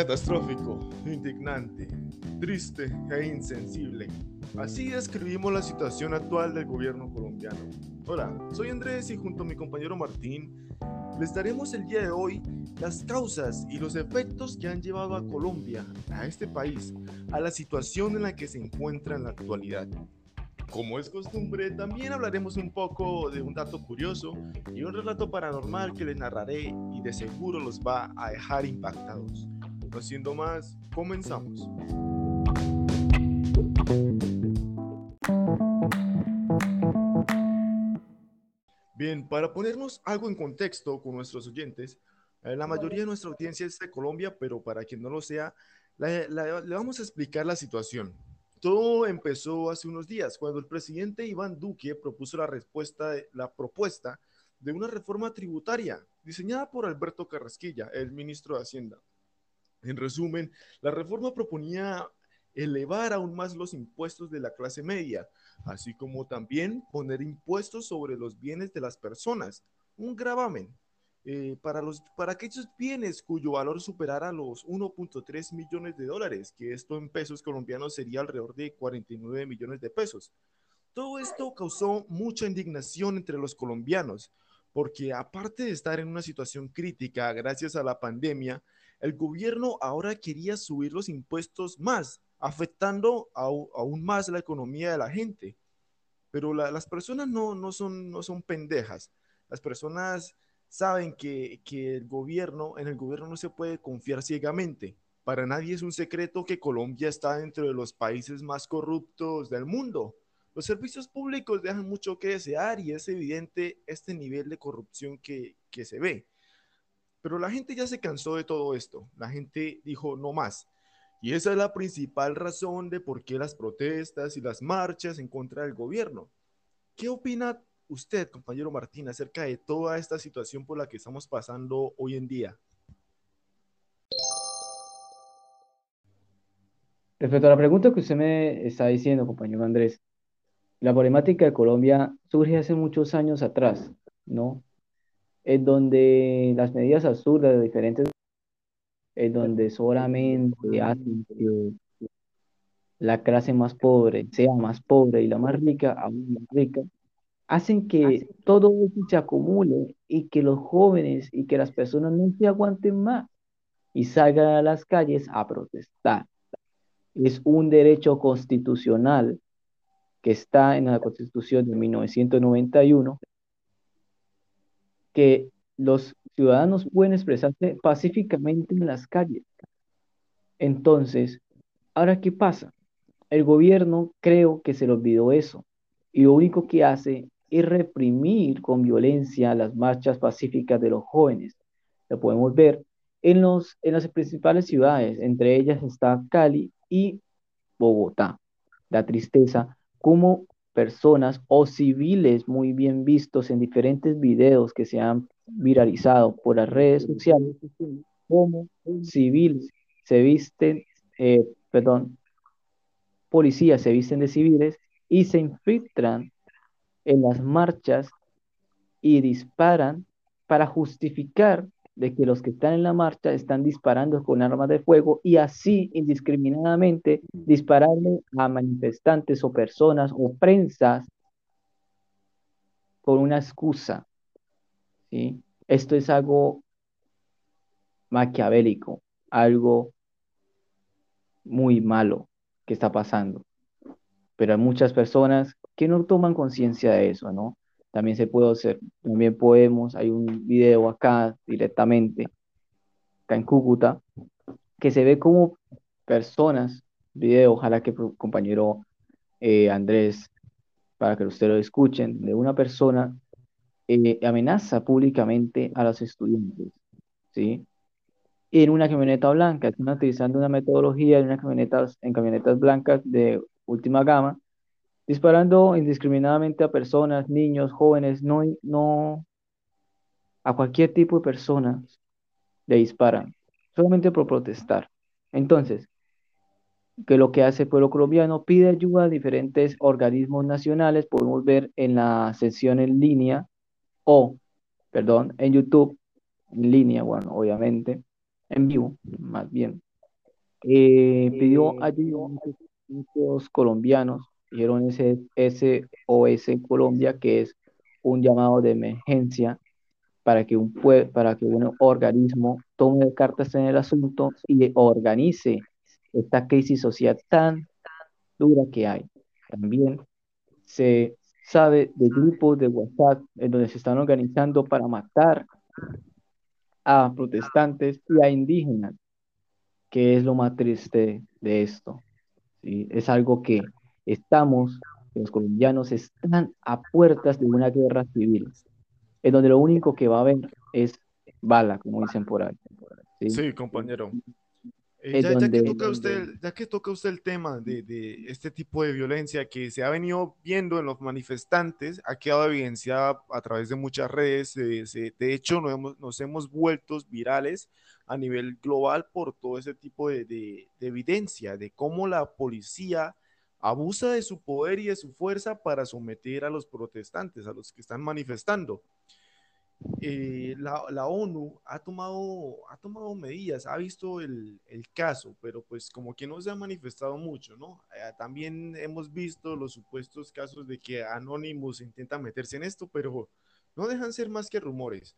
Catastrófico, indignante, triste e insensible. Así describimos la situación actual del gobierno colombiano. Hola, soy Andrés y junto a mi compañero Martín les daremos el día de hoy las causas y los efectos que han llevado a Colombia, a este país, a la situación en la que se encuentra en la actualidad. Como es costumbre, también hablaremos un poco de un dato curioso y un relato paranormal que les narraré y de seguro los va a dejar impactados. No siendo más, comenzamos. Bien, para ponernos algo en contexto con nuestros oyentes, eh, la mayoría de nuestra audiencia es de Colombia, pero para quien no lo sea, le vamos a explicar la situación. Todo empezó hace unos días, cuando el presidente Iván Duque propuso la, respuesta, la propuesta de una reforma tributaria diseñada por Alberto Carrasquilla, el ministro de Hacienda. En resumen, la reforma proponía elevar aún más los impuestos de la clase media, así como también poner impuestos sobre los bienes de las personas, un gravamen eh, para, los, para aquellos bienes cuyo valor superara los 1.3 millones de dólares, que esto en pesos colombianos sería alrededor de 49 millones de pesos. Todo esto causó mucha indignación entre los colombianos, porque aparte de estar en una situación crítica gracias a la pandemia, el gobierno ahora quería subir los impuestos más, afectando aún más la economía de la gente. Pero las personas no, son, pendejas. Las personas saben que, el gobierno, en el gobierno no se puede confiar ciegamente. Para nadie es un secreto que Colombia está dentro de los países más corruptos del mundo. Los servicios públicos dejan mucho que desear y es evidente este nivel de corrupción que se ve. Pero la gente ya se cansó de todo esto. La gente dijo no más. Y esa es la principal razón de por qué las protestas y las marchas en contra del gobierno. ¿Qué opina usted, compañero Martín, acerca de toda esta situación por la que estamos pasando hoy en día? Respecto a la pregunta que usted me está diciendo, compañero Andrés, la problemática de Colombia surge hace muchos años atrás, ¿no? En donde las medidas absurdas de diferentes, en donde solamente hacen que la clase más pobre sea más pobre y la más rica aún más rica, hacen que todo eso se acumule y que los jóvenes y que las personas no se aguanten más y salgan a las calles a protestar. Es un derecho constitucional que está en la Constitución de 1991 que los ciudadanos pueden expresarse pacíficamente en las calles. Entonces, ¿ahora qué pasa? El gobierno creo que se le olvidó eso y lo único que hace y reprimir con violencia las marchas pacíficas de los jóvenes. Lo podemos ver en, los, en las principales ciudades, entre ellas está Cali y Bogotá. La tristeza, como personas o civiles muy bien vistos en diferentes videos que se han viralizado por las redes sociales, como civiles se visten, eh, perdón, policías se visten de civiles y se infiltran en las marchas y disparan para justificar de que los que están en la marcha están disparando con armas de fuego y así indiscriminadamente dispararle a manifestantes o personas o prensas con una excusa. ¿sí? Esto es algo maquiavélico, algo muy malo que está pasando. Pero hay muchas personas que no toman conciencia de eso, ¿no? También se puede hacer, también podemos, hay un video acá directamente, acá en Cúcuta, que se ve como personas, video, ojalá que compañero eh, Andrés, para que ustedes lo escuchen, de una persona eh, amenaza públicamente a los estudiantes, ¿sí? En una camioneta blanca, están utilizando una metodología en, una camionetas, en camionetas blancas de última gama, disparando indiscriminadamente a personas, niños, jóvenes, no, no a cualquier tipo de persona le disparan, solamente por protestar. Entonces, que lo que hace el pueblo colombiano pide ayuda a diferentes organismos nacionales, podemos ver en la sesión en línea o, perdón, en YouTube, en línea, bueno, obviamente, en vivo, más bien, eh, pidió ayuda a muchos, muchos colombianos, dijeron ese SOS Colombia, que es un llamado de emergencia para que un, para que un organismo tome cartas en el asunto y organice esta crisis social tan dura que hay. También se sabe de grupos de WhatsApp en donde se están organizando para matar a protestantes y a indígenas, que es lo más triste de esto. ¿sí? Es algo que estamos, los colombianos están a puertas de una guerra civil, en donde lo único que va a haber es bala, como dicen por ahí. sí compañero. Eh, ya, que toca usted, ya que toca usted el tema de, de, este tipo de violencia que se ha venido viendo en los manifestantes, ha quedado evidenciada a través de muchas redes, de hecho nos hemos, nos hemos vuelto virales a nivel global por todo ese tipo de, de, evidencia, de cómo la policía abusa de su poder y de su fuerza para someter a los protestantes, a los que están manifestando. Eh, la, ONU ha tomado, ha tomado medidas, ha visto el, caso, pero pues como que no se ha manifestado mucho, ¿no? Eh, también hemos visto los supuestos casos de que Anonymous intenta meterse en esto, pero no dejan ser más que rumores.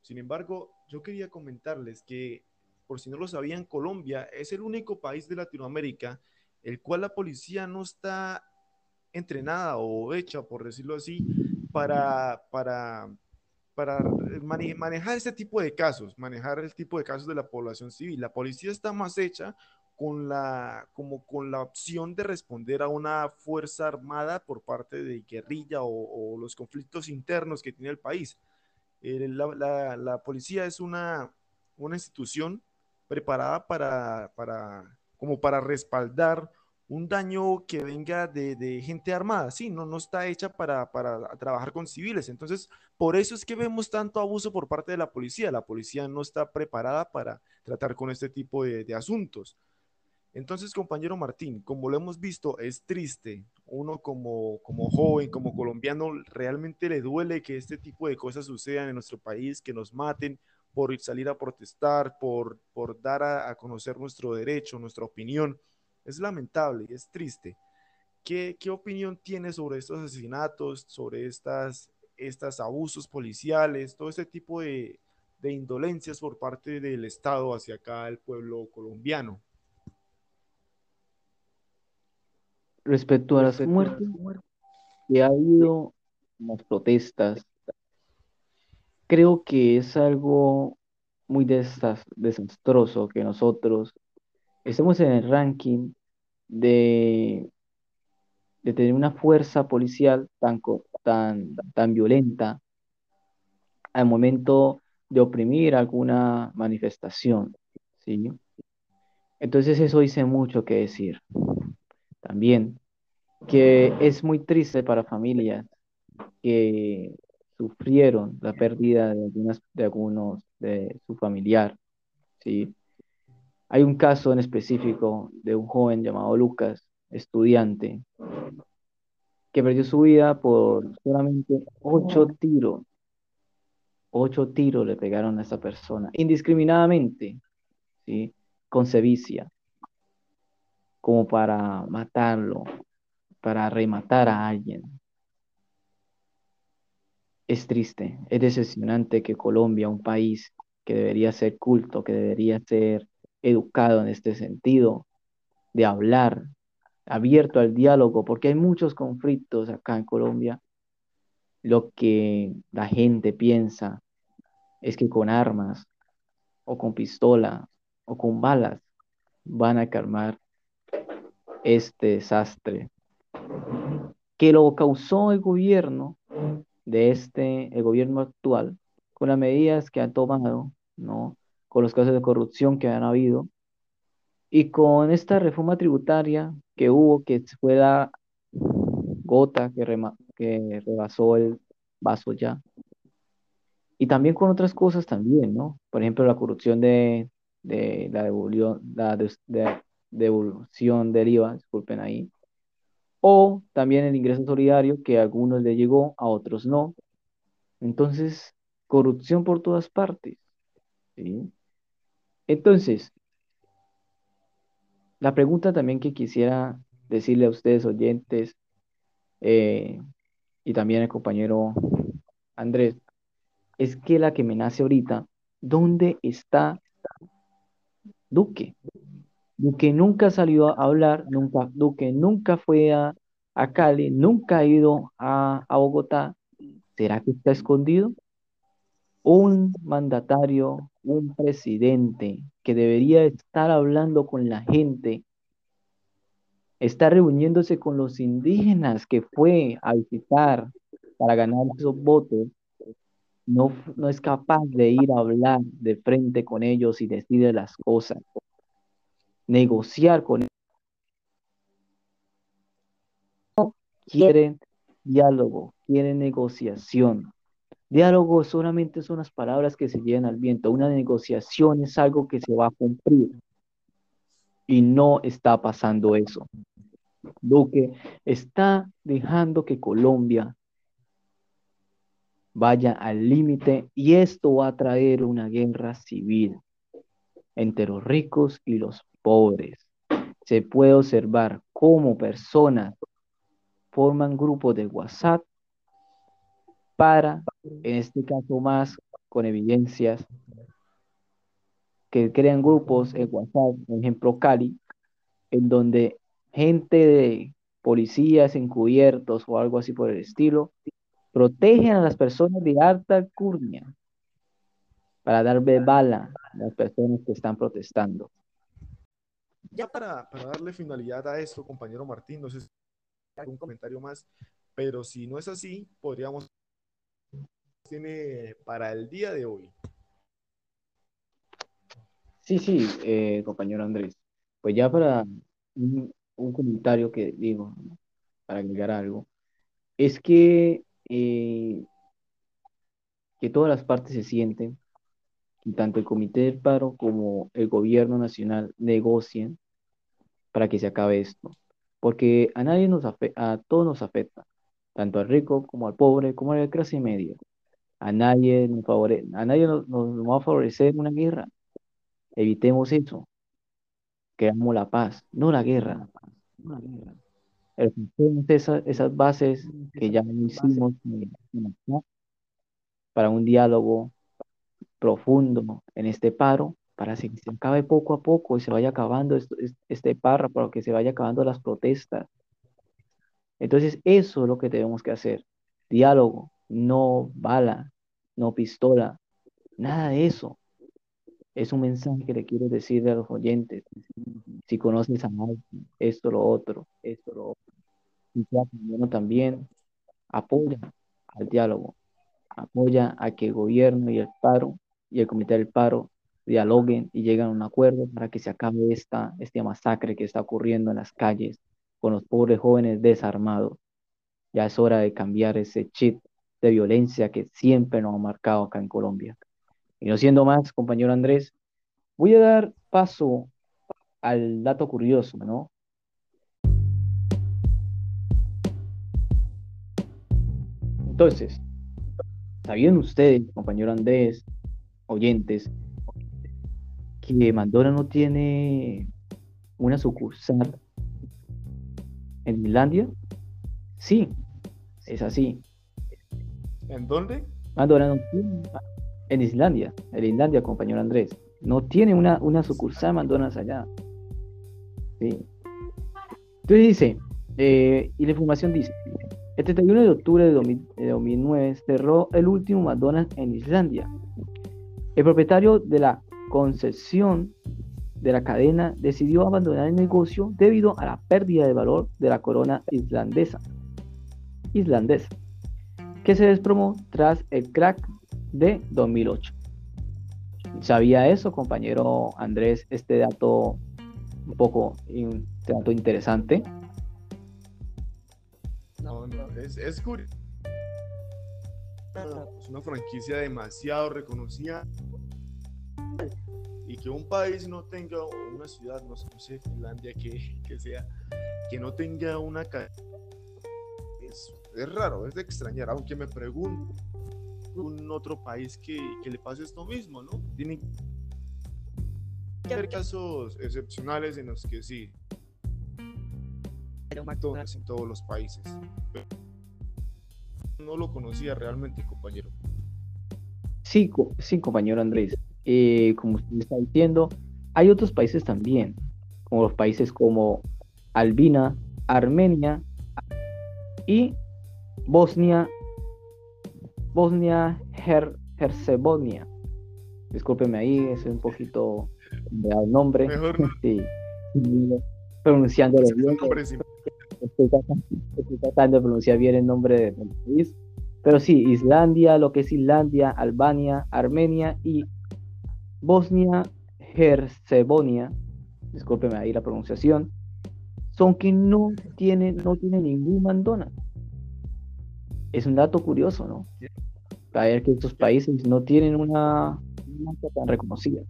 Sin embargo, yo quería comentarles que, por si no lo sabían, Colombia es el único país de Latinoamérica el cual la policía no está entrenada o hecha, por decirlo así, para, para para manejar este tipo de casos, manejar el tipo de casos de la población civil. La policía está más hecha con la, como con la opción de responder a una fuerza armada por parte de guerrilla o, los conflictos internos que tiene el país. La, la, policía es una, una institución preparada para, para, como para respaldar un daño que venga de, gente armada, sí, no, no está hecha para, trabajar con civiles. Entonces, por eso es que vemos tanto abuso por parte de la policía. La policía no está preparada para tratar con este tipo de, asuntos. Entonces, compañero Martín, como lo hemos visto, es triste. Uno como, como joven, como colombiano, realmente le duele que este tipo de cosas sucedan en nuestro país, que nos maten por salir a protestar, por, por dar a conocer nuestro derecho, nuestra opinión es lamentable y es triste. ¿Qué, qué opinión tiene sobre estos asesinatos, sobre estas, estas abusos policiales, todo este tipo de, de indolencias por parte del Estado hacia acá el pueblo colombiano? Respecto a las muertes que ha habido en las protestas, creo que es algo muy desastroso que nosotros estemos en el ranking de, de tener una fuerza policial tan, tan, tan violenta al momento de oprimir alguna manifestación, ¿sí? Entonces eso dice mucho que decir. También que es muy triste para familias que sufrieron la pérdida de, algunas, de algunos de su familiar, ¿sí? Hay un caso en específico de un joven llamado Lucas, estudiante, que perdió su vida por solamente ocho tiros. Ocho tiros le pegaron a esa persona, indiscriminadamente, ¿sí? con sevicia, como para matarlo, para rematar a alguien. Es triste, es decepcionante que Colombia, un país que debería ser culto, que debería ser educado en este sentido, de hablar, abierto al diálogo, porque hay muchos conflictos acá en Colombia. Lo que la gente piensa es que con armas o con pistola o con balas van a calmar este desastre que lo causó el gobierno de este, el gobierno actual, con las medidas que ha tomado, ¿no? con los casos de corrupción que han habido y con esta reforma tributaria que hubo, que fue la gota que, que rebasó el vaso ya. Y también con otras cosas también, ¿no? Por ejemplo, la corrupción de, la, devolución, la de, devolución del IVA, disculpen ahí. O también el ingreso solidario, que a algunos le llegó, a otros no. Entonces, corrupción por todas partes. Entonces, la pregunta también que quisiera decirle a ustedes oyentes eh, y también al compañero Andrés, es que la que me nace ahorita, ¿dónde está Duque? Duque nunca salió a hablar, nunca, Duque nunca fue a, Cali, nunca ha ido a, a Bogotá. ¿Será que está escondido? Un mandatario, un presidente que debería estar hablando con la gente, está reuniéndose con los indígenas que fue a visitar para ganar esos votos, no, no es capaz de ir a hablar de frente con ellos y decirles las cosas negociar con ellos. Quieren diálogo, quieren negociación. Diálogo solamente son las palabras que se llevan al viento. Una negociación es algo que se va a cumplir. Y no está pasando eso. Duque está dejando que Colombia vaya al límite y esto va a traer una guerra civil entre los ricos y los pobres. Se puede observar cómo personas forman grupos de WhatsApp para, en este caso más con evidencias, que crean grupos en WhatsApp, por ejemplo Cali, en donde gente de policías encubiertos o algo así por el estilo, protegen a las personas de alta alcurnia para darle bala a las personas que están protestando. Ya para, para darle finalidad a esto, compañero Martín, no sé si hay algún comentario más, pero si no es así, podríamos tiene para el día de hoy. Sí, sí, eh, compañero Andrés. Pues ya para un, comentario que digo, para agregar algo, es que, eh, que todas las partes se sienten tanto el Comité del Paro como el gobierno nacional negocien para que se acabe esto. Porque a nadie nos afecta, a todos nos afecta, tanto al rico como al pobre, como a la clase media. A nadie nos, favore a nadie nos, va a favorecer una guerra. Evitemos eso. Queramos la paz, no la guerra. Esas, esas bases que ya hicimos para un diálogo profundo en este paro para que se acabe poco a poco y se vaya acabando este paro, para que se vaya acabando las protestas. Entonces, eso es lo que tenemos que hacer. Diálogo, no bala, no pistola, nada de eso. Es un mensaje que le quiero decir a los oyentes. Si conoces a alguien, esto, lo otro, esto, lo otro. Y también apoya al diálogo, apoya a que el gobierno y el paro y el Comité del Paro dialoguen y lleguen a un acuerdo para que se acabe esta, este masacre que está ocurriendo en las calles con los pobres jóvenes desarmados. Ya es hora de cambiar ese chip de violencia que siempre nos ha marcado acá en Colombia. Y no siendo más, compañero Andrés, voy a dar paso al dato curioso, ¿no? Entonces, ¿sabían ustedes, compañero Andrés, oyentes, que Mandora no tiene una sucursal en Islandia. Sí, es así. ¿En dónde? Mandora no tiene. En Islandia, en Islandia, compañero Andrés. No tiene una, una sucursal Mandoras allá. Sí. Entonces dice, eh, y la información dice, el 31 de octubre de, 2009 cerró el último McDonald's en Islandia, el propietario de la concesión de la cadena decidió abandonar el negocio debido a la pérdida de valor de la corona islandesa, islandesa que se desplomó tras el crack de 2008. ¿Sabía eso, compañero Andrés, este dato un poco este dato interesante? No, no, es, es curioso es una franquicia demasiado reconocida y que un país no tenga una ciudad, no sé, Finlandia que, que sea, que no tenga una es, es raro, es de extrañar, aunque me pregunto un otro país que, que le pase esto mismo, ¿no? Tienen Hay casos excepcionales en los que sí, todos, en todos los países. No lo conocía realmente, compañero. Sí, sí compañero Andrés. Eh, como usted está diciendo, hay otros países también, como los países como Albina, Armenia y Bosnia, Bosnia Herzegovina. Discúlpeme ahí, es un poquito el nombre. Mejor sí, pronunciándolo bien. Estoy, tratando, de pronunciar bien el nombre del país. Pero sí, Islandia, lo que es Islandia, Albania, Armenia y Bosnia Herzegovina, discúlpeme ahí la pronunciación, son que no tienen, no tienen ningún McDonald's. Es un dato curioso, ¿no? Para ver que estos países no tienen una marca tan reconocida.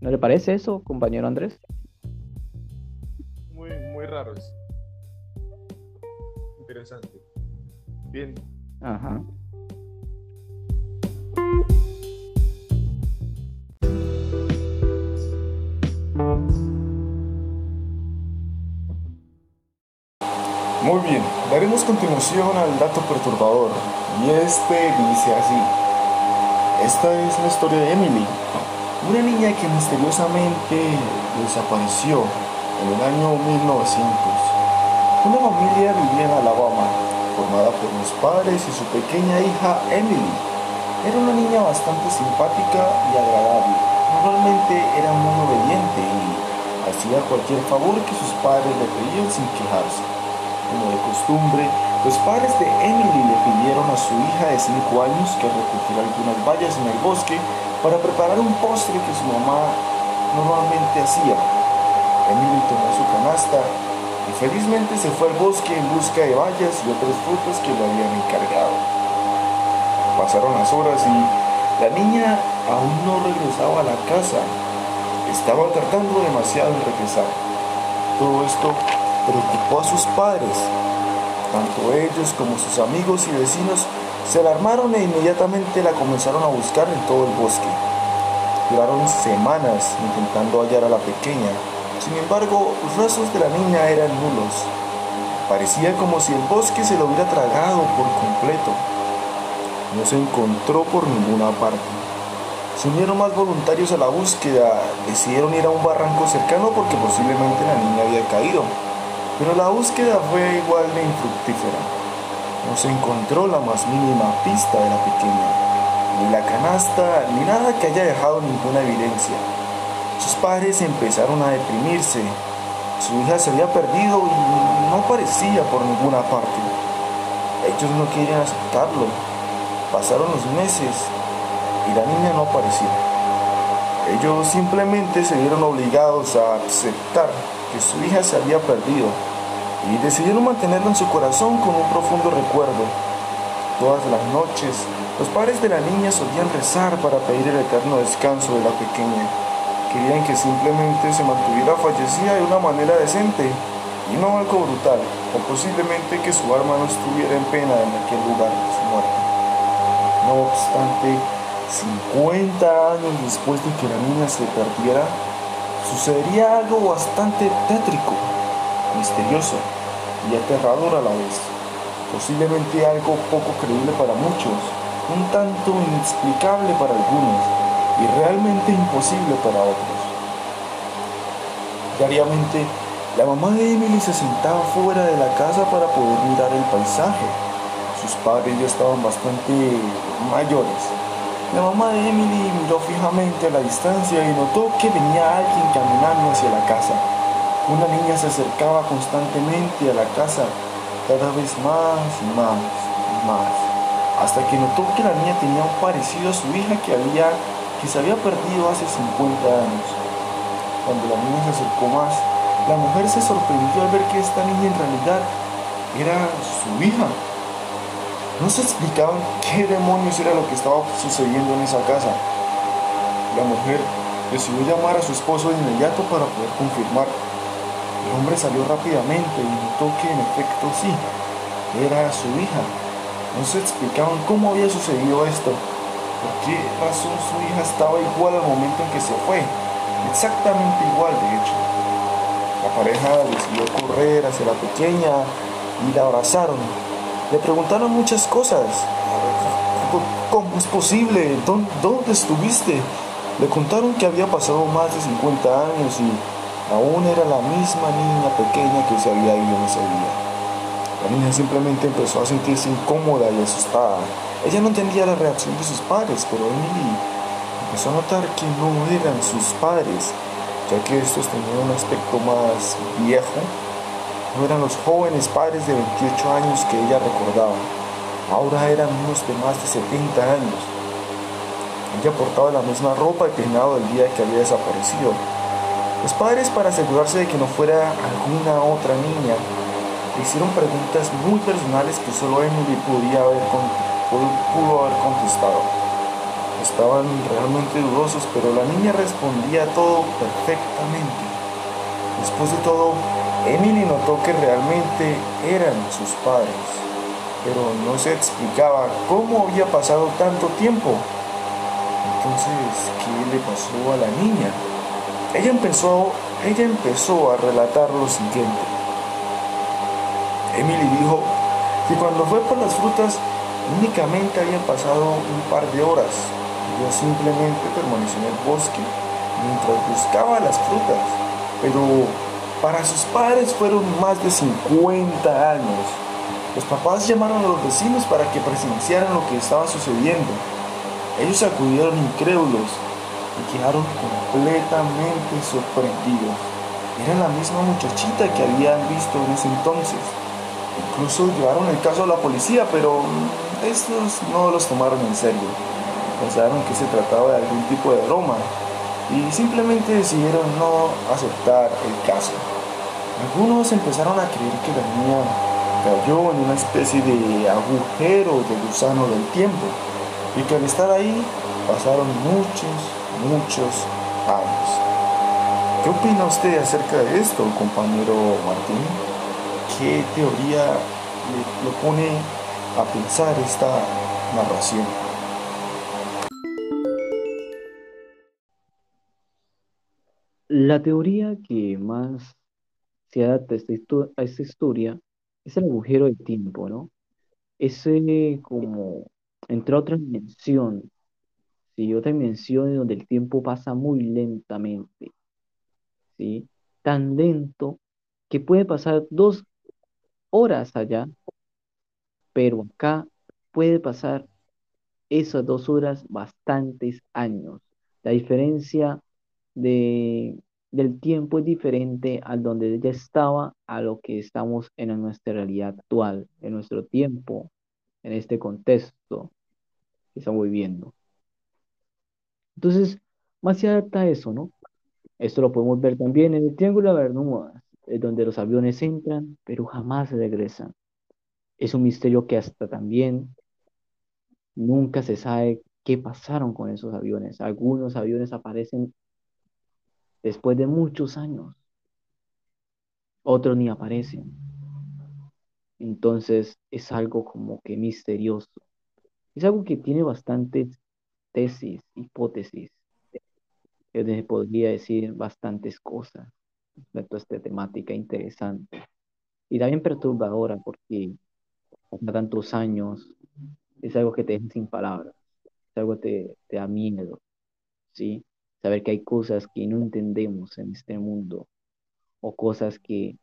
¿No le parece eso, compañero Andrés? Muy, muy raro es. Interesante. Bien. Ajá. Continuación al dato perturbador, y este dice así. Esta es la historia de Emily, una niña que misteriosamente desapareció en el año 1900. Una familia vivía en Alabama, formada por los padres y su pequeña hija Emily. Era una niña bastante simpática y agradable. Normalmente era muy obediente y hacía cualquier favor que sus padres le pedían sin quejarse. Costumbre, los padres de Emily le pidieron a su hija de 5 años que recogiera algunas vallas en el bosque para preparar un postre que su mamá normalmente hacía. Emily tomó su canasta y felizmente se fue al bosque en busca de bayas y otras frutas que le habían encargado. Pasaron las horas y la niña aún no regresaba a la casa. Estaba tardando demasiado en regresar. Todo esto preocupó a sus padres. Tanto ellos como sus amigos y vecinos se alarmaron e inmediatamente la comenzaron a buscar en todo el bosque. Duraron semanas intentando hallar a la pequeña. Sin embargo, los rastros de la niña eran nulos. Parecía como si el bosque se lo hubiera tragado por completo. No se encontró por ninguna parte. Se unieron más voluntarios a la búsqueda. Decidieron ir a un barranco cercano porque posiblemente la niña había caído. Pero la búsqueda fue igual de infructífera. No se encontró la más mínima pista de la pequeña, ni la canasta, ni nada que haya dejado ninguna evidencia. Sus padres empezaron a deprimirse. Su hija se había perdido y no aparecía por ninguna parte. Ellos no querían aceptarlo. Pasaron los meses y la niña no apareció. Ellos simplemente se vieron obligados a aceptar que su hija se había perdido y decidieron mantenerla en su corazón con un profundo recuerdo. Todas las noches, los padres de la niña solían rezar para pedir el eterno descanso de la pequeña. Querían que simplemente se mantuviera fallecida de una manera decente y no algo brutal, o posiblemente que su alma no estuviera en pena en aquel lugar de su muerte. No obstante, 50 años después de que la niña se perdiera, sucedería algo bastante tétrico, misterioso y aterrador a la vez. Posiblemente algo poco creíble para muchos, un tanto inexplicable para algunos y realmente imposible para otros. Diariamente, la mamá de Emily se sentaba fuera de la casa para poder mirar el paisaje. Sus padres ya estaban bastante mayores la mamá de Emily miró fijamente a la distancia y notó que venía alguien caminando hacia la casa. Una niña se acercaba constantemente a la casa, cada vez más y más y más, hasta que notó que la niña tenía un parecido a su hija que, había, que se había perdido hace 50 años. Cuando la niña se acercó más, la mujer se sorprendió al ver que esta niña en realidad era su hija. No se explicaban qué demonios era lo que estaba sucediendo en esa casa. La mujer decidió llamar a su esposo de inmediato para poder confirmar. El hombre salió rápidamente y notó que en efecto sí, era su hija. No se explicaban cómo había sucedido esto, por qué razón su hija estaba igual al momento en que se fue. exactamente igual de hecho. La pareja decidió correr hacia la pequeña y la abrazaron. Le preguntaron muchas cosas. ¿Cómo es posible? ¿Dónde estuviste? Le contaron que había pasado más de 50 años y aún era la misma niña pequeña que se había ido en ese día. La niña simplemente empezó a sentirse incómoda y asustada. Ella no entendía la reacción de sus padres, pero Emily empezó a notar que no eran sus padres, ya que estos tenían un aspecto más viejo. No eran los jóvenes padres de 28 años que ella recordaba. Ahora eran unos de más de 70 años. Ella portaba la misma ropa y peinado del día que había desaparecido. Los padres, para asegurarse de que no fuera alguna otra niña, le hicieron preguntas muy personales que solo Emily podía haber pudo haber contestado. Estaban realmente dudosos, pero la niña respondía todo perfectamente. Después de todo, Emily notó que realmente eran sus padres, pero no se explicaba cómo había pasado tanto tiempo. Entonces, ¿qué le pasó a la niña? Ella empezó, ella empezó a relatar lo siguiente. Emily dijo que cuando fue por las frutas únicamente habían pasado un par de horas. Ella simplemente permaneció en el bosque mientras buscaba las frutas. Pero para sus padres fueron más de 50 años. Los papás llamaron a los vecinos para que presenciaran lo que estaba sucediendo. Ellos acudieron incrédulos y quedaron completamente sorprendidos. Era la misma muchachita que habían visto en ese entonces. Incluso llevaron el caso a la policía, pero estos no los tomaron en serio. Pensaron que se trataba de algún tipo de broma y simplemente decidieron no aceptar el caso. Algunos empezaron a creer que la niña cayó en una especie de agujero de gusano del tiempo y que al estar ahí pasaron muchos, muchos años. ¿Qué opina usted acerca de esto, compañero Martín? qué teoría le, lo pone a pensar esta narración. La teoría que más se adapta a esta, historia es el agujero de tiempo, ¿no? Ese como entre otra dimensión, ¿sí? Otra dimensión donde el tiempo pasa muy lentamente, ¿sí? Tan lento que puede pasar dos horas allá, pero acá puede pasar esas dos horas bastantes años. La diferencia de, del tiempo es diferente al donde ella estaba a lo que estamos en nuestra realidad actual, en nuestro tiempo, en este contexto que estamos viviendo. Entonces, más se adapta eso, ¿no? Esto lo podemos ver también en el Triángulo de Bermudas donde los aviones entran, pero jamás regresan. Es un misterio que hasta también nunca se sabe qué pasaron con esos aviones. Algunos aviones aparecen después de muchos años, otros ni aparecen. Entonces es algo como que misterioso. Es algo que tiene bastantes tesis, hipótesis. Yo podría decir bastantes cosas respecto a esta temática interesante y también perturbadora porque a tantos años es algo que te deja sin palabras, es algo que te, da miedo, ¿sí? Saber que hay cosas que no entendemos en este mundo o cosas que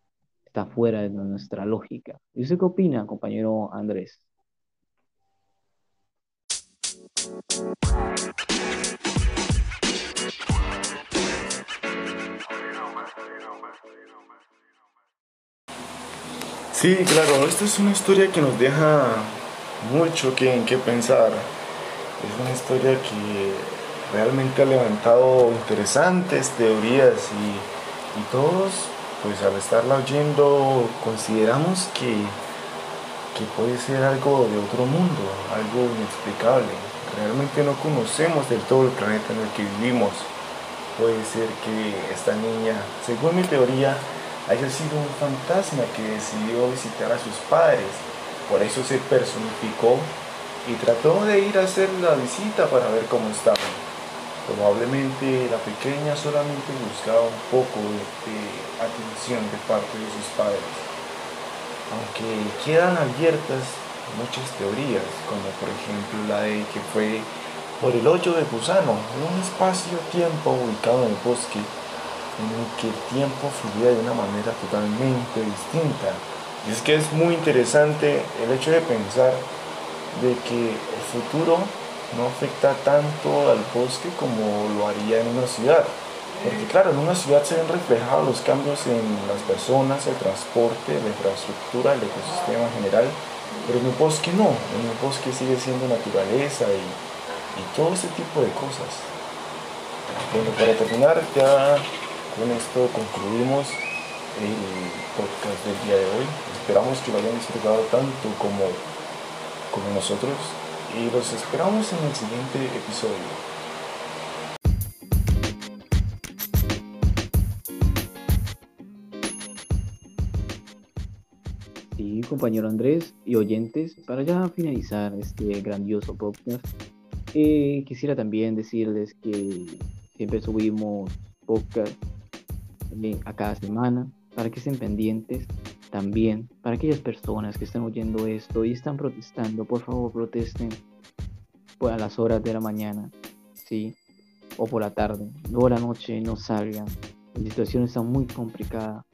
están fuera de nuestra lógica. ¿Y usted qué opina, compañero Andrés? Sí, claro, esta es una historia que nos deja mucho que, en qué pensar. Es una historia que realmente ha levantado interesantes teorías y, todos, pues al estarla oyendo, consideramos que, que puede ser algo de otro mundo, algo inexplicable. Realmente no conocemos del todo el planeta en el que vivimos. Puede ser que esta niña, según mi teoría, haya sido un fantasma que decidió visitar a sus padres. Por eso se personificó y trató de ir a hacer la visita para ver cómo estaban. Probablemente la pequeña solamente buscaba un poco de, atención de parte de sus padres. Aunque quedan abiertas muchas teorías, como por ejemplo la de que fue por el hoyo de gusano, un espacio-tiempo ubicado en el bosque, en el que el tiempo fluía de una manera totalmente distinta. Y es que es muy interesante el hecho de pensar de que el futuro no afecta tanto al bosque como lo haría en una ciudad. Porque claro, en una ciudad se ven reflejados los cambios en las personas, el transporte, la infraestructura, el ecosistema en general, pero en el bosque no, en el bosque sigue siendo naturaleza y, y todo ese tipo de cosas. Bueno, para terminar, ya con esto concluimos el podcast del día de hoy. Esperamos que lo hayan disfrutado tanto como, como nosotros y los esperamos en el siguiente episodio. Sí, compañero Andrés y oyentes, para ya finalizar este grandioso podcast, eh, quisiera también decirles que siempre subimos podcast eh, a cada semana para que estén pendientes también para aquellas personas que están oyendo esto y están protestando, por favor protesten a las horas de la mañana, ¿sí? O por la tarde, luego la noche no salgan. La situación está muy complicada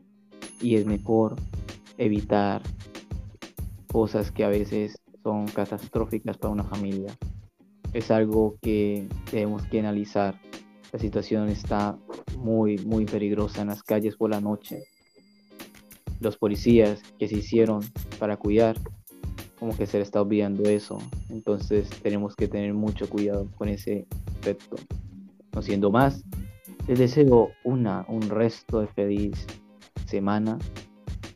y es mejor evitar cosas que a veces son catastróficas para una familia. Es algo que tenemos que analizar. La situación está muy, muy peligrosa en las calles por la noche los policías que se hicieron para cuidar, como que se le está olvidando eso. Entonces tenemos que tener mucho cuidado con ese aspecto. No siendo más, les deseo una, un resto de feliz semana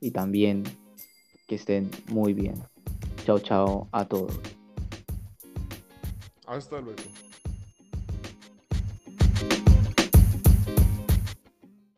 y también que estén muy bien. Chao, chao a todos. Hasta luego.